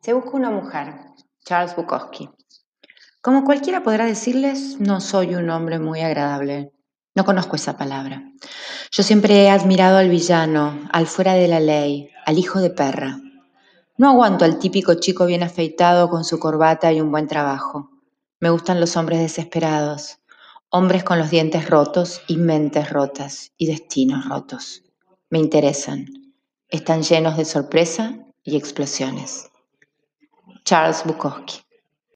Se busca una mujer, Charles Bukowski. Como cualquiera podrá decirles, no soy un hombre muy agradable. No conozco esa palabra. Yo siempre he admirado al villano, al fuera de la ley, al hijo de perra. No aguanto al típico chico bien afeitado con su corbata y un buen trabajo. Me gustan los hombres desesperados, hombres con los dientes rotos y mentes rotas y destinos rotos. Me interesan. Están llenos de sorpresa y explosiones. Charles Bukowski.